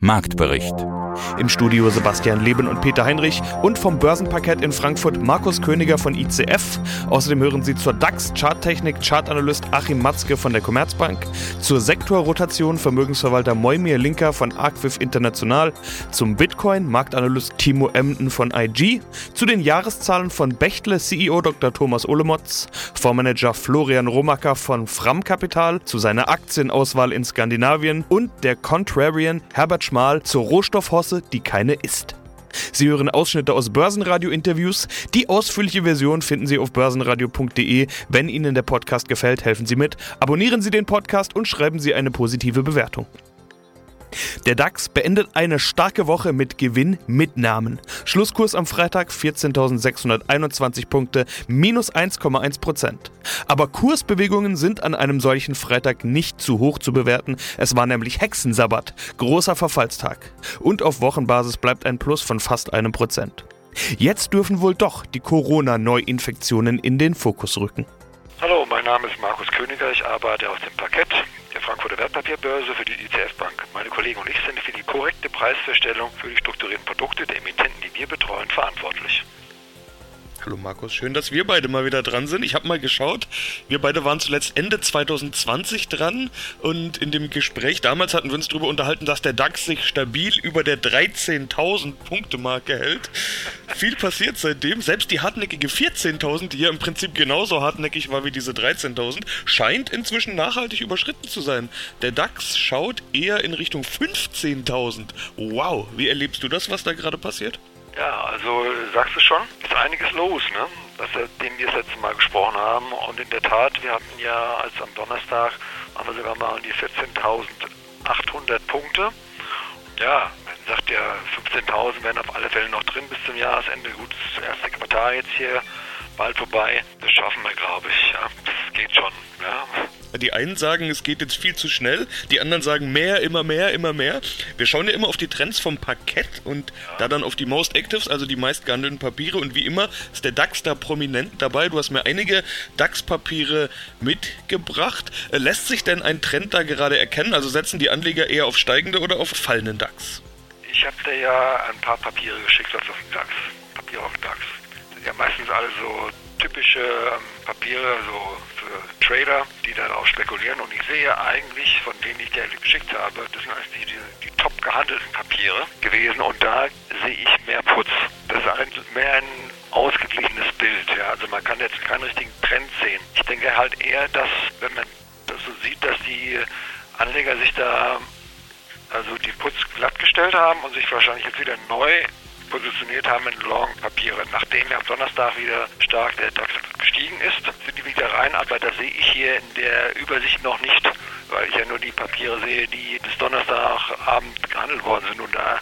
Marktbericht. Im Studio Sebastian Leben und Peter Heinrich und vom Börsenparkett in Frankfurt Markus Königer von ICF. Außerdem hören Sie zur DAX Charttechnik Chartanalyst Achim Matzke von der Commerzbank, zur Sektorrotation Vermögensverwalter Moimir Linker von Arquif International, zum Bitcoin Marktanalyst Timo Emden von IG, zu den Jahreszahlen von Bechtle CEO Dr. Thomas Olemotz, Fondsmanager Florian Romacker von Fram Kapital zu seiner Aktienauswahl in Skandinavien und der Contrarian Herbert Schmal zur Rohstoffhosse, die keine ist. Sie hören Ausschnitte aus Börsenradio-Interviews. Die ausführliche Version finden Sie auf börsenradio.de. Wenn Ihnen der Podcast gefällt, helfen Sie mit. Abonnieren Sie den Podcast und schreiben Sie eine positive Bewertung. Der DAX beendet eine starke Woche mit Gewinnmitnahmen. Schlusskurs am Freitag 14.621 Punkte, minus 1,1 Prozent. Aber Kursbewegungen sind an einem solchen Freitag nicht zu hoch zu bewerten. Es war nämlich Hexensabbat, großer Verfallstag. Und auf Wochenbasis bleibt ein Plus von fast einem Prozent. Jetzt dürfen wohl doch die Corona-Neuinfektionen in den Fokus rücken. Hallo, mein Name ist Markus Königer. Ich arbeite auf dem Parkett Frankfurter Wertpapierbörse für die ICF Bank. Meine Kollegen und ich sind für die korrekte Preisverstellung für die strukturierten Produkte der Emittenten, die wir betreuen, verantwortlich. Hallo Markus, schön, dass wir beide mal wieder dran sind. Ich habe mal geschaut, wir beide waren zuletzt Ende 2020 dran und in dem Gespräch damals hatten wir uns darüber unterhalten, dass der DAX sich stabil über der 13.000 Punkte Marke hält. Viel passiert seitdem. Selbst die hartnäckige 14.000, die ja im Prinzip genauso hartnäckig war wie diese 13.000, scheint inzwischen nachhaltig überschritten zu sein. Der DAX schaut eher in Richtung 15.000. Wow, wie erlebst du das, was da gerade passiert? Ja, also sagst du schon, ist einiges los, ne? Seitdem wir das letzte Mal gesprochen haben. Und in der Tat, wir hatten ja als am Donnerstag, haben wir sogar mal die 14.800 Punkte. Ja, man sagt ja, 15.000 werden auf alle Fälle noch drin bis zum Jahresende. Gut, das erste Quartal jetzt hier bald vorbei. Das schaffen wir, glaube ich. Ja, das geht schon. Ja. Die einen sagen, es geht jetzt viel zu schnell, die anderen sagen mehr, immer mehr, immer mehr. Wir schauen ja immer auf die Trends vom Parkett und da dann auf die Most Actives, also die meistgehandelten Papiere. Und wie immer ist der DAX da prominent dabei. Du hast mir einige DAX-Papiere mitgebracht. Äh, lässt sich denn ein Trend da gerade erkennen? Also setzen die Anleger eher auf steigende oder auf fallenden DAX? Ich habe dir ja ein paar Papiere geschickt auf den DAX. Papiere auf den DAX. Ja meistens alle so typische ähm, Papiere, so für Trader, die darauf spekulieren. Und ich sehe eigentlich, von denen ich dir geschickt habe, das sind eigentlich die, die top gehandelten Papiere gewesen. Und da sehe ich mehr Putz. Das ist ein, mehr ein ausgeglichenes Bild. Ja. Also man kann jetzt keinen richtigen Trend sehen. Ich denke halt eher, dass, wenn man das so sieht, dass die Anleger sich da also die Putz glattgestellt haben und sich wahrscheinlich jetzt wieder neu positioniert haben in Long-Papiere. Nachdem ja am Donnerstag wieder stark der DAX gestiegen ist, sind die wieder rein, aber das sehe ich hier in der Übersicht noch nicht, weil ich ja nur die Papiere sehe, die bis Donnerstagabend gehandelt worden sind und da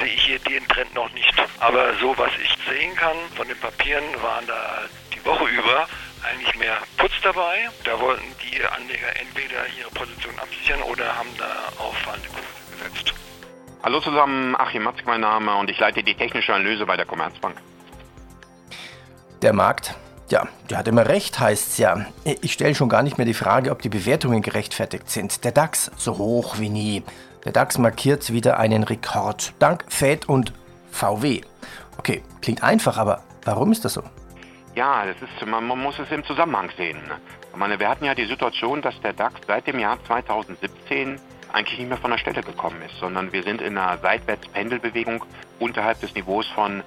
sehe ich hier den Trend noch nicht. Aber so, was ich sehen kann von den Papieren, waren da die Woche über eigentlich mehr Putz dabei. Da wollten die Anleger entweder ihre Position absichern oder haben da auf fallende Kurse gesetzt. Hallo zusammen, Achim Matzke mein Name und ich leite die technische Analyse bei der Commerzbank. Der Markt, ja, der hat immer recht, heißt's ja. Ich stelle schon gar nicht mehr die Frage, ob die Bewertungen gerechtfertigt sind. Der DAX so hoch wie nie. Der DAX markiert wieder einen Rekord. Dank FED und VW. Okay, klingt einfach, aber warum ist das so? Ja, das ist, man, man muss es im Zusammenhang sehen. Ich meine, wir hatten ja die Situation, dass der DAX seit dem Jahr 2017 eigentlich nicht mehr von der Stelle gekommen ist, sondern wir sind in einer Seitwärtspendelbewegung unterhalb des Niveaus von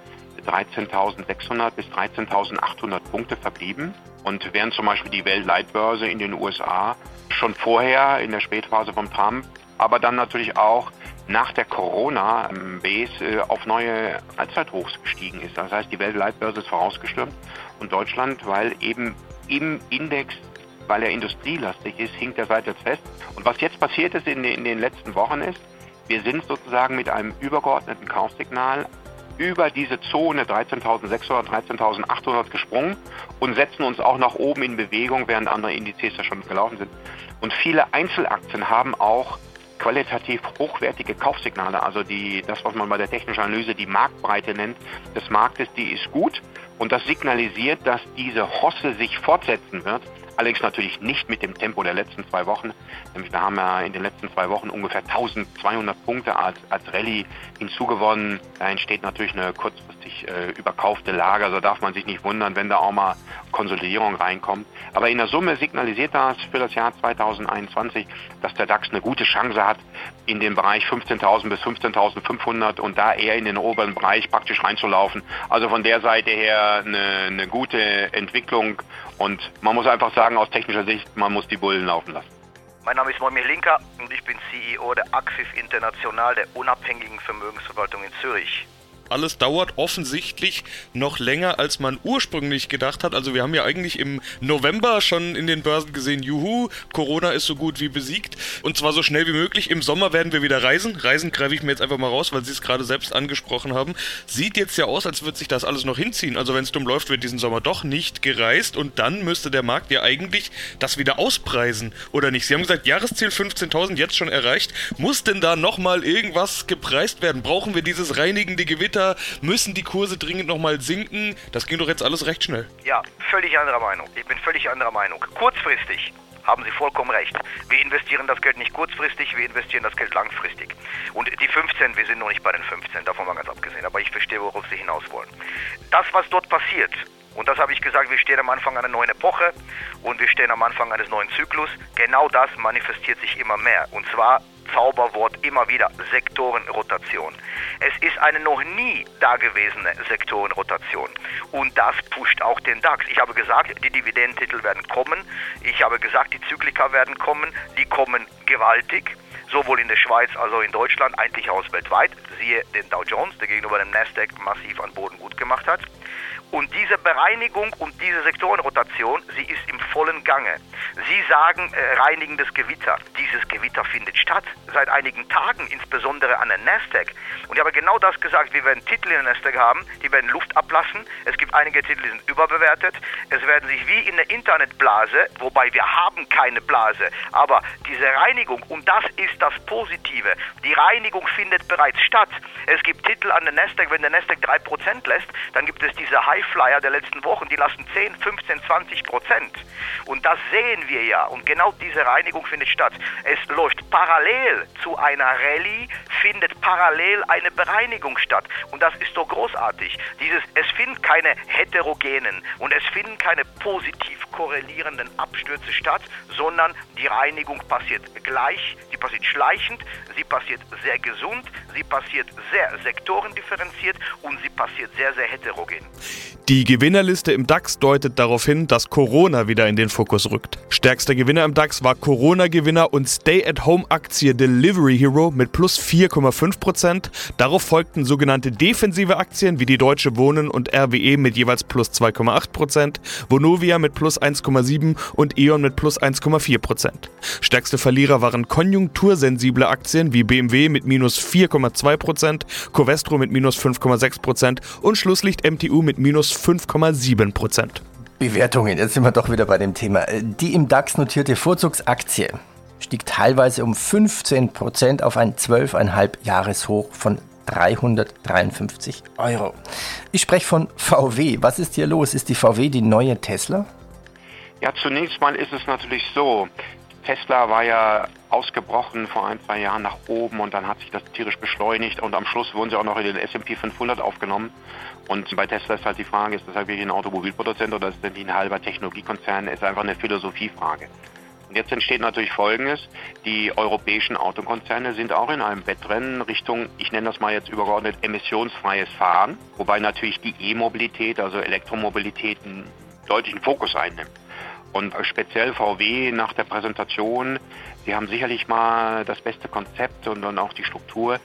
13.600 bis 13.800 Punkte verblieben. Und während zum Beispiel die Weltleitbörse in den USA schon vorher in der Spätphase von Trump, aber dann natürlich auch nach der Corona-Base äh, auf neue Allzeithochs gestiegen ist. Das heißt, die Weltleitbörse ist vorausgestürmt und Deutschland, weil eben im Index weil er industrielastig ist, hinkt er seitwärts fest. Und was jetzt passiert ist in, in den letzten Wochen ist, wir sind sozusagen mit einem übergeordneten Kaufsignal über diese Zone 13.600, 13.800 gesprungen und setzen uns auch nach oben in Bewegung, während andere Indizes da schon gelaufen sind. Und viele Einzelaktien haben auch qualitativ hochwertige Kaufsignale, also die, das, was man bei der technischen Analyse die Marktbreite nennt, des Marktes, die ist gut. Und das signalisiert, dass diese Hosse sich fortsetzen wird. Allerdings natürlich nicht mit dem Tempo der letzten zwei Wochen. Nämlich wir haben ja in den letzten zwei Wochen ungefähr 1200 Punkte als, als Rallye hinzugewonnen. Da entsteht natürlich eine kurzfristig äh, überkaufte Lage. Also darf man sich nicht wundern, wenn da auch mal Konsolidierung reinkommt. Aber in der Summe signalisiert das für das Jahr 2021, dass der DAX eine gute Chance hat, in den Bereich 15.000 bis 15.500 und da eher in den oberen Bereich praktisch reinzulaufen. Also von der Seite her eine, eine gute Entwicklung und man muss einfach sagen, aus technischer Sicht, man muss die Bullen laufen lassen. Mein Name ist Moimir Linker und ich bin CEO der Axif International, der unabhängigen Vermögensverwaltung in Zürich alles dauert offensichtlich noch länger, als man ursprünglich gedacht hat. Also wir haben ja eigentlich im November schon in den Börsen gesehen, juhu, Corona ist so gut wie besiegt. Und zwar so schnell wie möglich. Im Sommer werden wir wieder reisen. Reisen greife ich mir jetzt einfach mal raus, weil Sie es gerade selbst angesprochen haben. Sieht jetzt ja aus, als würde sich das alles noch hinziehen. Also wenn es dumm läuft, wird diesen Sommer doch nicht gereist. Und dann müsste der Markt ja eigentlich das wieder auspreisen, oder nicht? Sie haben gesagt, Jahresziel 15.000 jetzt schon erreicht. Muss denn da nochmal irgendwas gepreist werden? Brauchen wir dieses reinigende Gewitter? Weiter? Müssen die Kurse dringend nochmal sinken? Das ging doch jetzt alles recht schnell. Ja, völlig anderer Meinung. Ich bin völlig anderer Meinung. Kurzfristig haben Sie vollkommen recht. Wir investieren das Geld nicht kurzfristig, wir investieren das Geld langfristig. Und die 15, wir sind noch nicht bei den 15, davon mal ganz abgesehen, aber ich verstehe, worauf Sie hinaus wollen. Das, was dort passiert, und das habe ich gesagt, wir stehen am Anfang einer neuen Epoche und wir stehen am Anfang eines neuen Zyklus. Genau das manifestiert sich immer mehr. Und zwar Zauberwort immer wieder Sektorenrotation. Es ist eine noch nie dagewesene Sektorenrotation und das pusht auch den DAX. Ich habe gesagt, die Dividendentitel werden kommen. Ich habe gesagt, die Zyklika werden kommen. Die kommen gewaltig sowohl in der Schweiz als auch in Deutschland, eigentlich aus weltweit. Siehe den Dow Jones, der gegenüber dem Nasdaq massiv an Boden gut gemacht hat. Und diese Bereinigung und diese Sektorenrotation, sie ist im vollen Gange. Sie sagen äh, reinigendes Gewitter. Dieses Gewitter findet statt seit einigen Tagen, insbesondere an der Nasdaq. Und ich habe genau das gesagt, wir werden Titel in der Nasdaq haben, die werden Luft ablassen. Es gibt einige Titel, die sind überbewertet. Es werden sich wie in der Internetblase, wobei wir haben keine Blase, aber diese Reinigung, und das ist das Positive, die Reinigung findet bereits statt. Es gibt Titel an der Nasdaq, wenn der Nasdaq 3% lässt, dann gibt es diese High Highflyer der letzten Wochen, die lassen 10, 15, 20 Prozent. Und das sehen wir ja. Und genau diese Reinigung findet statt. Es läuft parallel zu einer Rallye, findet parallel eine Bereinigung statt. Und das ist doch großartig. Dieses, es finden keine heterogenen und es finden keine positiv korrelierenden Abstürze statt, sondern die Reinigung passiert gleich, die passiert schleichend, sie passiert sehr gesund, sie passiert sehr sektorendifferenziert und sie passiert sehr, sehr heterogen. Die Gewinnerliste im DAX deutet darauf hin, dass Corona wieder in den Fokus rückt. Stärkster Gewinner im DAX war Corona-Gewinner und Stay-at-Home-Aktie Delivery Hero mit plus 4,5%. Darauf folgten sogenannte defensive Aktien wie die Deutsche Wohnen und RWE mit jeweils plus 2,8%, Vonovia mit plus 1,7% und E.ON mit plus 1,4%. Stärkste Verlierer waren konjunktursensible Aktien wie BMW mit minus 4,2%, Covestro mit minus 5,6% und Schlusslicht MTU mit minus 5,7 Prozent. Bewertungen, jetzt sind wir doch wieder bei dem Thema. Die im DAX notierte Vorzugsaktie stieg teilweise um 15 Prozent auf ein 12,5 Jahreshoch von 353 Euro. Ich spreche von VW. Was ist hier los? Ist die VW die neue Tesla? Ja, zunächst mal ist es natürlich so. Tesla war ja ausgebrochen vor ein, zwei Jahren nach oben und dann hat sich das tierisch beschleunigt und am Schluss wurden sie auch noch in den S&P 500 aufgenommen. Und bei Tesla ist halt die Frage, ist das halt wirklich ein Automobilproduzent oder ist das ein halber Technologiekonzern? Ist einfach eine Philosophiefrage. Und jetzt entsteht natürlich Folgendes. Die europäischen Autokonzerne sind auch in einem Wettrennen Richtung, ich nenne das mal jetzt übergeordnet, emissionsfreies Fahren, wobei natürlich die E-Mobilität, also Elektromobilität, einen deutlichen Fokus einnimmt. Und speziell VW nach der Präsentation, sie haben sicherlich mal das beste Konzept und dann auch die Struktur,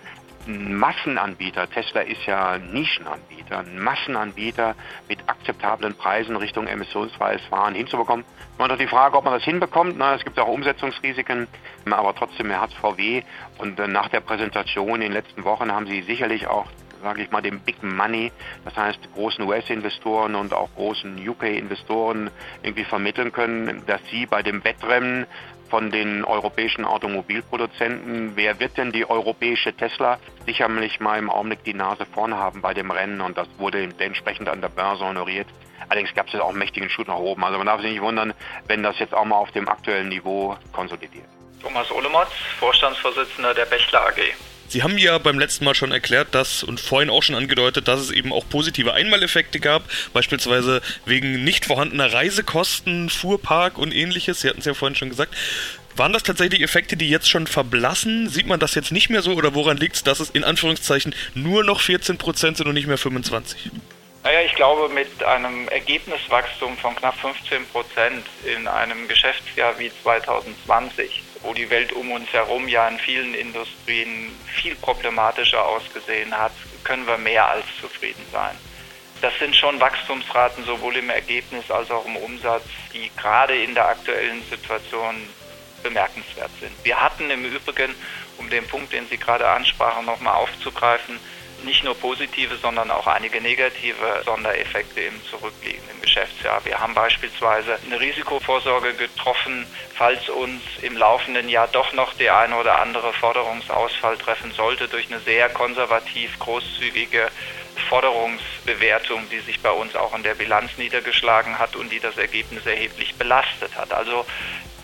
ein Massenanbieter, Tesla ist ja Nischenanbieter, ein Massenanbieter mit akzeptablen Preisen Richtung emissionsfreies Fahren hinzubekommen. Man hat die Frage, ob man das hinbekommt. Na, es gibt auch Umsetzungsrisiken, aber trotzdem, er hat VW und äh, nach der Präsentation in den letzten Wochen haben sie sicherlich auch sage ich mal, dem Big Money, das heißt großen US-Investoren und auch großen UK-Investoren irgendwie vermitteln können, dass sie bei dem Wettrennen von den europäischen Automobilproduzenten. Wer wird denn die europäische Tesla? Sicherlich mal im Augenblick die Nase vorn haben bei dem Rennen und das wurde entsprechend an der Börse honoriert. Allerdings gab es jetzt auch einen mächtigen Schub nach oben. Also man darf sich nicht wundern, wenn das jetzt auch mal auf dem aktuellen Niveau konsolidiert. Thomas Olemotz, Vorstandsvorsitzender der Bechler AG. Sie haben ja beim letzten Mal schon erklärt, dass und vorhin auch schon angedeutet, dass es eben auch positive Einmaleffekte gab, beispielsweise wegen nicht vorhandener Reisekosten, Fuhrpark und ähnliches. Sie hatten es ja vorhin schon gesagt. Waren das tatsächlich Effekte, die jetzt schon verblassen? Sieht man das jetzt nicht mehr so oder woran liegt es, dass es in Anführungszeichen nur noch 14% sind und nicht mehr 25%? Naja, ich glaube, mit einem Ergebniswachstum von knapp 15 Prozent in einem Geschäftsjahr wie 2020 wo die Welt um uns herum ja in vielen Industrien viel problematischer ausgesehen hat, können wir mehr als zufrieden sein. Das sind schon Wachstumsraten sowohl im Ergebnis als auch im Umsatz, die gerade in der aktuellen Situation bemerkenswert sind. Wir hatten im Übrigen, um den Punkt, den Sie gerade ansprachen, nochmal aufzugreifen, nicht nur positive, sondern auch einige negative Sondereffekte im zurückliegenden Geschäftsjahr. Wir haben beispielsweise eine Risikovorsorge getroffen, falls uns im laufenden Jahr doch noch der eine oder andere Forderungsausfall treffen sollte durch eine sehr konservativ großzügige Forderungsbewertung, die sich bei uns auch in der Bilanz niedergeschlagen hat und die das Ergebnis erheblich belastet hat. Also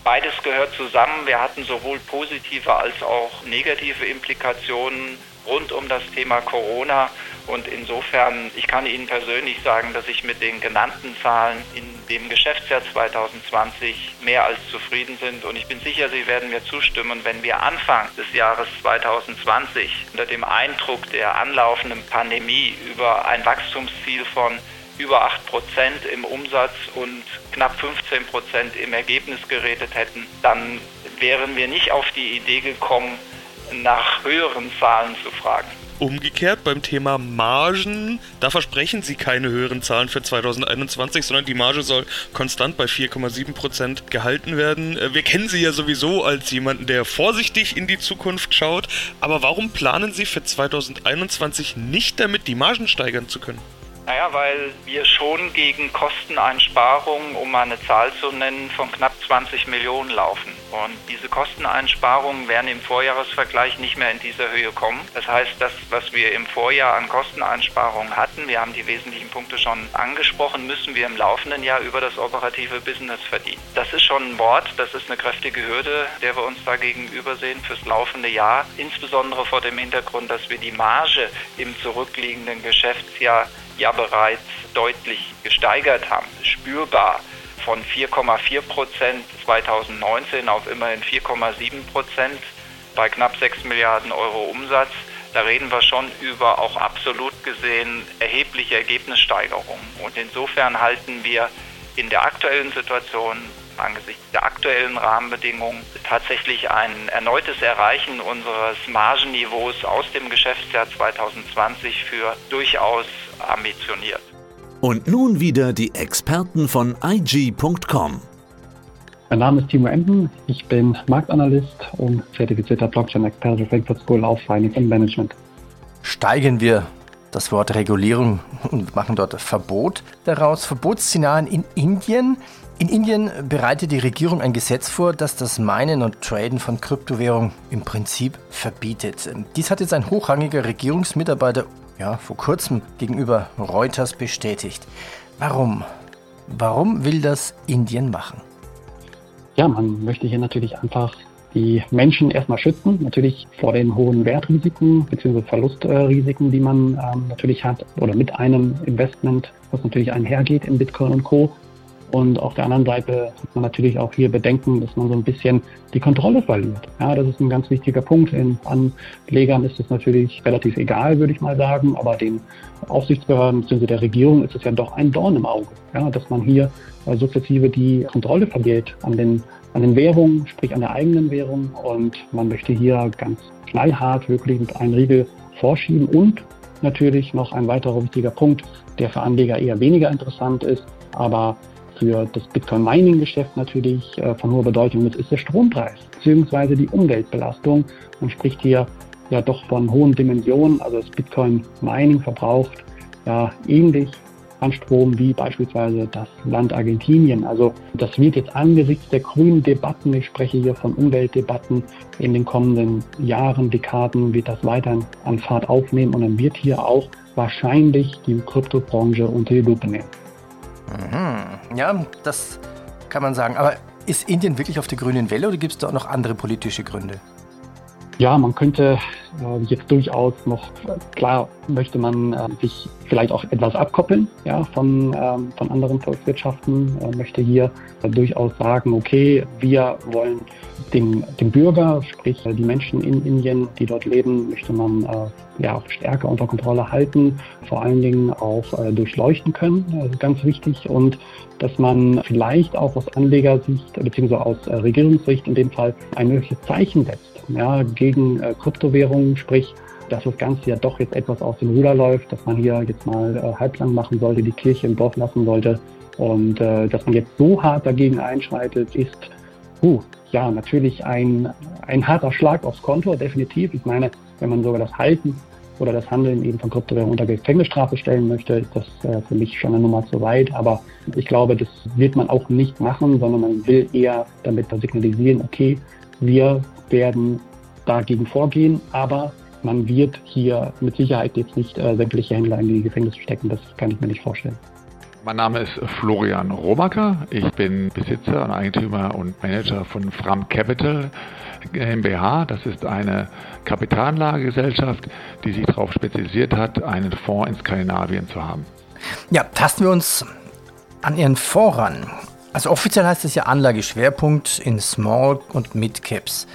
beides gehört zusammen. Wir hatten sowohl positive als auch negative Implikationen rund um das Thema Corona. Und insofern, ich kann Ihnen persönlich sagen, dass ich mit den genannten Zahlen in dem Geschäftsjahr 2020 mehr als zufrieden sind. Und ich bin sicher, Sie werden mir zustimmen, wenn wir Anfang des Jahres 2020 unter dem Eindruck der anlaufenden Pandemie über ein Wachstumsziel von über 8 Prozent im Umsatz und knapp 15 Prozent im Ergebnis geredet hätten, dann wären wir nicht auf die Idee gekommen, nach höheren Zahlen zu fragen. Umgekehrt beim Thema Margen, da versprechen Sie keine höheren Zahlen für 2021, sondern die Marge soll konstant bei 4,7% gehalten werden. Äh, wir kennen Sie ja sowieso als jemanden, der vorsichtig in die Zukunft schaut, aber warum planen Sie für 2021 nicht damit, die Margen steigern zu können? Naja, weil wir schon gegen Kosteneinsparungen, um eine Zahl zu nennen, von knapp 20 Millionen laufen. Und diese Kosteneinsparungen werden im Vorjahresvergleich nicht mehr in dieser Höhe kommen. Das heißt, das, was wir im Vorjahr an Kosteneinsparungen hatten, wir haben die wesentlichen Punkte schon angesprochen, müssen wir im laufenden Jahr über das operative Business verdienen. Das ist schon ein Wort, das ist eine kräftige Hürde, der wir uns da gegenüber sehen fürs laufende Jahr, insbesondere vor dem Hintergrund, dass wir die Marge im zurückliegenden Geschäftsjahr ja bereits deutlich gesteigert haben, spürbar von 4,4 Prozent 2019 auf immerhin 4,7 Prozent bei knapp 6 Milliarden Euro Umsatz. Da reden wir schon über auch absolut gesehen erhebliche Ergebnissteigerungen. Und insofern halten wir in der aktuellen Situation angesichts der aktuellen Rahmenbedingungen tatsächlich ein erneutes Erreichen unseres Margenniveaus aus dem Geschäftsjahr 2020 für durchaus ambitioniert. Und nun wieder die Experten von IG.com. Mein Name ist Timo Emden, ich bin Marktanalyst und zertifizierter Blockchain-Experte der Frankfurt School of Finance and Management. Steigen wir das Wort Regulierung und machen dort Verbot daraus. Verbotsszenarien in Indien. In Indien bereitet die Regierung ein Gesetz vor, das das Meinen und Traden von Kryptowährungen im Prinzip verbietet. Dies hat jetzt ein hochrangiger Regierungsmitarbeiter ja, vor kurzem gegenüber Reuters bestätigt. Warum? Warum will das Indien machen? Ja, man möchte hier natürlich einfach die Menschen erstmal schützen, natürlich vor den hohen Wertrisiken bzw. Verlustrisiken, die man ähm, natürlich hat, oder mit einem Investment, was natürlich einhergeht in Bitcoin und Co. Und auf der anderen Seite hat man natürlich auch hier Bedenken, dass man so ein bisschen die Kontrolle verliert. Ja, das ist ein ganz wichtiger Punkt. In Anlegern ist es natürlich relativ egal, würde ich mal sagen, aber den Aufsichtsbehörden bzw. der Regierung ist es ja doch ein Dorn im Auge, ja, dass man hier äh, sukzessive die Kontrolle verliert an den, an den Währungen, sprich an der eigenen Währung. Und man möchte hier ganz knallhart wirklich mit einem Riegel vorschieben und natürlich noch ein weiterer wichtiger Punkt, der für Anleger eher weniger interessant ist, aber für das Bitcoin-Mining-Geschäft natürlich äh, von hoher Bedeutung ist, ist der Strompreis bzw. die Umweltbelastung. Man spricht hier ja doch von hohen Dimensionen. Also das Bitcoin-Mining verbraucht ja ähnlich an Strom wie beispielsweise das Land Argentinien. Also das wird jetzt angesichts der grünen Debatten, ich spreche hier von Umweltdebatten, in den kommenden Jahren, Dekaden wird das weiter an Fahrt aufnehmen und dann wird hier auch wahrscheinlich die Kryptobranche unter die Lupe nehmen. Mhm. Ja, das kann man sagen. Aber ist Indien wirklich auf der grünen Welle oder gibt es da auch noch andere politische Gründe? Ja, man könnte äh, jetzt durchaus noch, klar möchte man äh, sich vielleicht auch etwas abkoppeln ja, von, ähm, von anderen Volkswirtschaften, äh, möchte hier äh, durchaus sagen, okay, wir wollen den, den Bürger, sprich die Menschen in Indien, die dort leben, möchte man äh, ja, stärker unter Kontrolle halten, vor allen Dingen auch äh, durchleuchten können, also ganz wichtig. Und dass man vielleicht auch aus Anlegersicht bzw. aus äh, Regierungssicht in dem Fall ein mögliches Zeichen setzt ja, gegen äh, Kryptowährungen, sprich, dass das Ganze ja doch jetzt etwas aus dem Ruder läuft, dass man hier jetzt mal äh, halblang machen sollte, die Kirche im Dorf lassen sollte. Und äh, dass man jetzt so hart dagegen einschreitet, ist uh, ja natürlich ein, ein harter Schlag aufs Konto, definitiv. Ich meine, wenn man sogar das Halten oder das Handeln eben von Kryptowährungen unter Gefängnisstrafe stellen möchte, ist das äh, für mich schon eine Nummer zu weit. Aber ich glaube, das wird man auch nicht machen, sondern man will eher damit signalisieren, okay, wir werden dagegen vorgehen, aber man wird hier mit Sicherheit jetzt nicht äh, sämtliche Händler in die Gefängnisse stecken. Das kann ich mir nicht vorstellen. Mein Name ist Florian Romacker. Ich bin Besitzer und Eigentümer und Manager von Fram Capital GmbH. Das ist eine Kapitalanlagegesellschaft, die sich darauf spezialisiert hat, einen Fonds in Skandinavien zu haben. Ja, tasten wir uns an Ihren Fonds ran. Also offiziell heißt es ja Anlageschwerpunkt in Small und Mid Caps.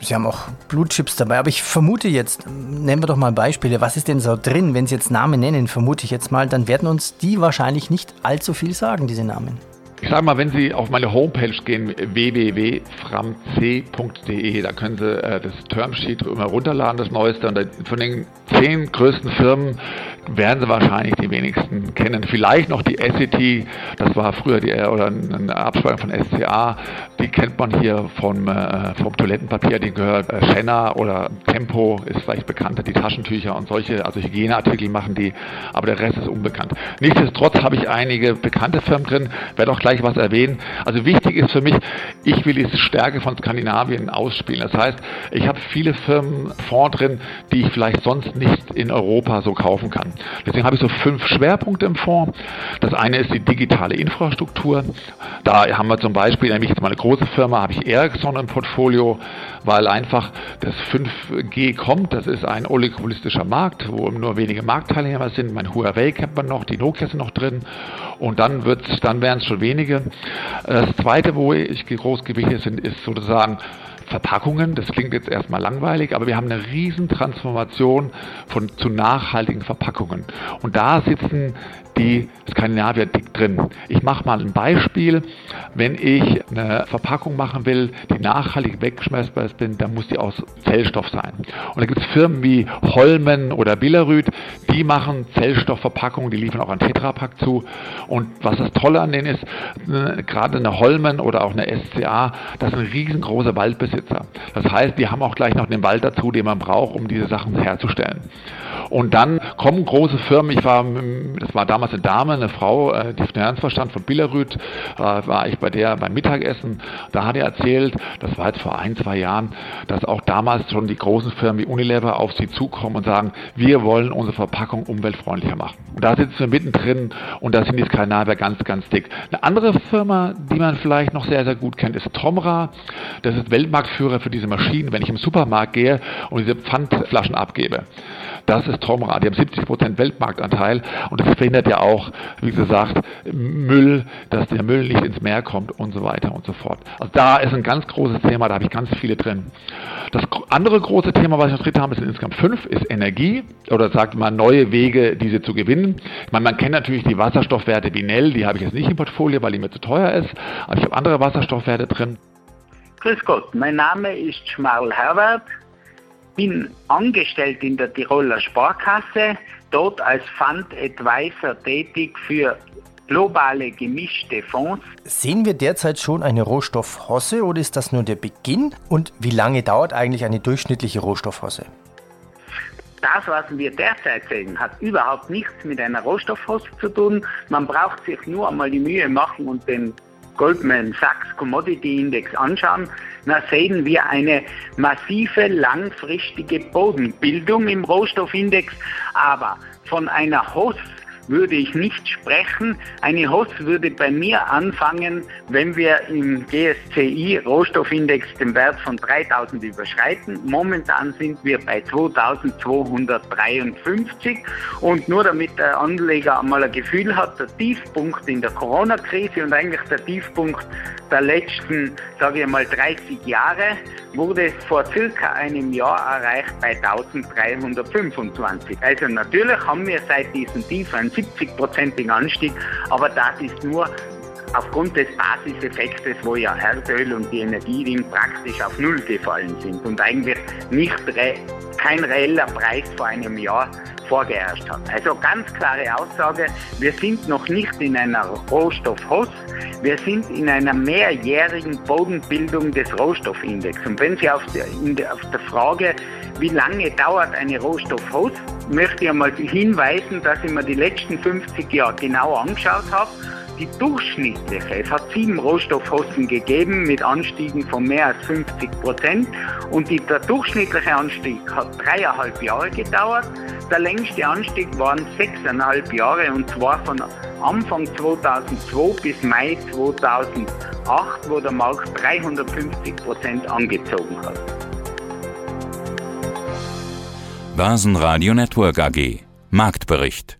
Sie haben auch Blue Chips dabei, aber ich vermute jetzt, nennen wir doch mal Beispiele, was ist denn so drin? Wenn Sie jetzt Namen nennen, vermute ich jetzt mal, dann werden uns die wahrscheinlich nicht allzu viel sagen, diese Namen. Ich sage mal, wenn Sie auf meine Homepage gehen, www.framc.de, da können Sie äh, das Termsheet immer runterladen, das Neueste. Und von den zehn größten Firmen werden Sie wahrscheinlich die wenigsten kennen. Vielleicht noch die SET, das war früher die, oder eine Abspaltung von SCA, die kennt man hier vom, äh, vom Toilettenpapier, die gehört äh, Schenner oder Tempo ist vielleicht bekannter, die Taschentücher und solche, also Hygieneartikel machen die, aber der Rest ist unbekannt. Nichtsdestotrotz habe ich einige bekannte Firmen drin, werde auch gleich was erwähnen. Also wichtig ist für mich, ich will die Stärke von Skandinavien ausspielen. Das heißt, ich habe viele Firmen vorn drin, die ich vielleicht sonst nicht in Europa so kaufen kann. Deswegen habe ich so fünf Schwerpunkte im Fonds. Das eine ist die digitale Infrastruktur. Da haben wir zum Beispiel, nämlich jetzt mal eine große Firma, habe ich Ericsson im Portfolio, weil einfach das 5G kommt. Das ist ein oligopolistischer Markt, wo nur wenige Marktteilnehmer sind. Mein Huawei kennt man noch, die Nokia sind noch drin. Und dann wird's, dann wären es schon wenige. Das zweite, wo ich groß gewichtet sind, ist sozusagen Verpackungen. Das klingt jetzt erstmal langweilig, aber wir haben eine riesen Transformation von, zu nachhaltigen Verpackungen. Und da sitzen die Skandinavier dick drin. Ich mache mal ein Beispiel. Wenn ich eine Verpackung machen will, die nachhaltig wegschmeißbar ist, dann muss die aus Zellstoff sein. Und da gibt es Firmen wie Holmen oder Billerud, die machen Zellstoffverpackungen, die liefern auch an Tetrapack zu. Und was das Tolle an denen ist, gerade eine Holmen oder auch eine SCA, das sind riesengroße Waldbesitzer. Das heißt, die haben auch gleich noch den Wald dazu, den man braucht, um diese Sachen herzustellen. Und dann kommen große Firmen, ich war, das war damals eine Dame, eine Frau, äh, die Finanzverstand von Billerud, äh, war ich bei der beim Mittagessen. Da hat er erzählt, das war jetzt vor ein, zwei Jahren, dass auch damals schon die großen Firmen wie Unilever auf sie zukommen und sagen, wir wollen unsere Verpackung umweltfreundlicher machen. Und da sitzen wir mittendrin und da sind die Skandinavier ganz, ganz dick. Eine andere Firma, die man vielleicht noch sehr, sehr gut kennt, ist Tomra. Das ist Weltmarktführer für diese Maschinen, wenn ich im Supermarkt gehe und diese Pfandflaschen abgebe. Das ist Traumrad. Die haben 70 Prozent Weltmarktanteil und das verhindert ja auch, wie gesagt, Müll, dass der Müll nicht ins Meer kommt und so weiter und so fort. Also da ist ein ganz großes Thema, da habe ich ganz viele drin. Das andere große Thema, was ich noch drin habe, ist insgesamt fünf, ist Energie oder sagt man neue Wege, diese zu gewinnen. Ich meine, man kennt natürlich die Wasserstoffwerte wie Nell, die habe ich jetzt nicht im Portfolio, weil die mir zu teuer ist, aber ich habe andere Wasserstoffwerte drin. Grüß Gott, mein Name ist Schmarl Herbert bin angestellt in der Tiroler Sparkasse, dort als Fund Advisor tätig für globale gemischte Fonds. Sehen wir derzeit schon eine Rohstoffhosse oder ist das nur der Beginn? Und wie lange dauert eigentlich eine durchschnittliche Rohstoffhosse? das, was wir derzeit sehen, hat überhaupt nichts mit einer Rohstoffhost zu tun. Man braucht sich nur einmal die Mühe machen und den Goldman Sachs Commodity Index anschauen, dann sehen wir eine massive langfristige Bodenbildung im Rohstoffindex, aber von einer Host würde ich nicht sprechen. Eine Host würde bei mir anfangen, wenn wir im GSCI Rohstoffindex den Wert von 3000 überschreiten. Momentan sind wir bei 2253 und nur damit der Anleger einmal ein Gefühl hat, der Tiefpunkt in der Corona-Krise und eigentlich der Tiefpunkt der letzten, sage ich mal, 30 Jahre wurde vor circa einem Jahr erreicht bei 1325. Also natürlich haben wir seit diesem Tief einen 70-prozentigen Anstieg, aber das ist nur aufgrund des Basiseffektes, wo ja Erdöl und die Energiewing praktisch auf Null gefallen sind und eigentlich nicht re kein reeller Preis vor einem Jahr vorgeherrscht hat. Also ganz klare Aussage, wir sind noch nicht in einer Rohstoffhost, wir sind in einer mehrjährigen Bodenbildung des Rohstoffindex. Und wenn Sie auf der, der, auf der Frage, wie lange dauert eine Rohstoffhost, möchte ich einmal hinweisen, dass ich mir die letzten 50 Jahre genau angeschaut habe die durchschnittliche, es hat sieben Rohstoffhosten gegeben mit Anstiegen von mehr als 50 Prozent und die, der durchschnittliche Anstieg hat dreieinhalb Jahre gedauert. Der längste Anstieg waren sechseinhalb Jahre und zwar von Anfang 2002 bis Mai 2008, wo der Markt 350 Prozent angezogen hat. Börsenradio Network AG Marktbericht